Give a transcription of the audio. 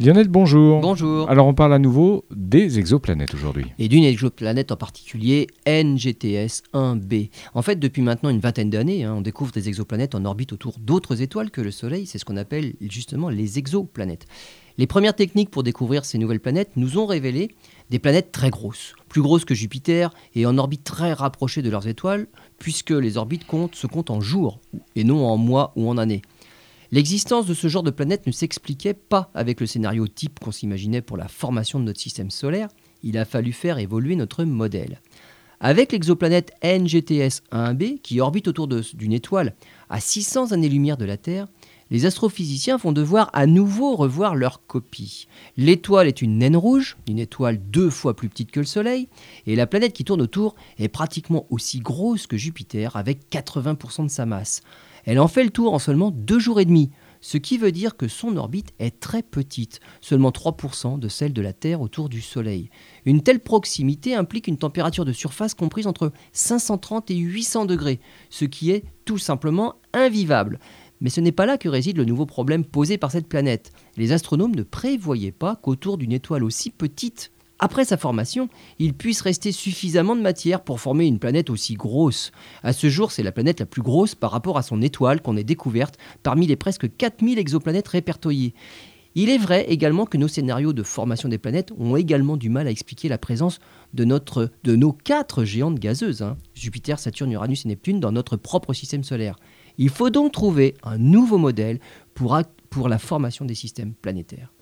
Lionel, bonjour. Bonjour. Alors on parle à nouveau des exoplanètes aujourd'hui. Et d'une exoplanète en particulier, NGTS 1b. En fait, depuis maintenant une vingtaine d'années, hein, on découvre des exoplanètes en orbite autour d'autres étoiles que le Soleil. C'est ce qu'on appelle justement les exoplanètes. Les premières techniques pour découvrir ces nouvelles planètes nous ont révélé des planètes très grosses, plus grosses que Jupiter et en orbite très rapprochée de leurs étoiles, puisque les orbites comptent, se comptent en jours et non en mois ou en années. L'existence de ce genre de planète ne s'expliquait pas avec le scénario type qu'on s'imaginait pour la formation de notre système solaire, il a fallu faire évoluer notre modèle. Avec l'exoplanète NGTS 1b, qui orbite autour d'une étoile à 600 années-lumière de la Terre, les astrophysiciens vont devoir à nouveau revoir leur copie. L'étoile est une naine rouge, une étoile deux fois plus petite que le Soleil, et la planète qui tourne autour est pratiquement aussi grosse que Jupiter, avec 80% de sa masse. Elle en fait le tour en seulement deux jours et demi, ce qui veut dire que son orbite est très petite, seulement 3% de celle de la Terre autour du Soleil. Une telle proximité implique une température de surface comprise entre 530 et 800 degrés, ce qui est tout simplement invivable. Mais ce n'est pas là que réside le nouveau problème posé par cette planète. Les astronomes ne prévoyaient pas qu'autour d'une étoile aussi petite, après sa formation, il puisse rester suffisamment de matière pour former une planète aussi grosse. À ce jour, c'est la planète la plus grosse par rapport à son étoile qu'on ait découverte parmi les presque 4000 exoplanètes répertoriées. Il est vrai également que nos scénarios de formation des planètes ont également du mal à expliquer la présence de, nos quatre géantes gazeuses, hein. Jupiter, Saturne, Uranus et Neptune, dans notre propre système solaire. Il faut donc trouver un nouveau modèle pour la formation des systèmes planétaires.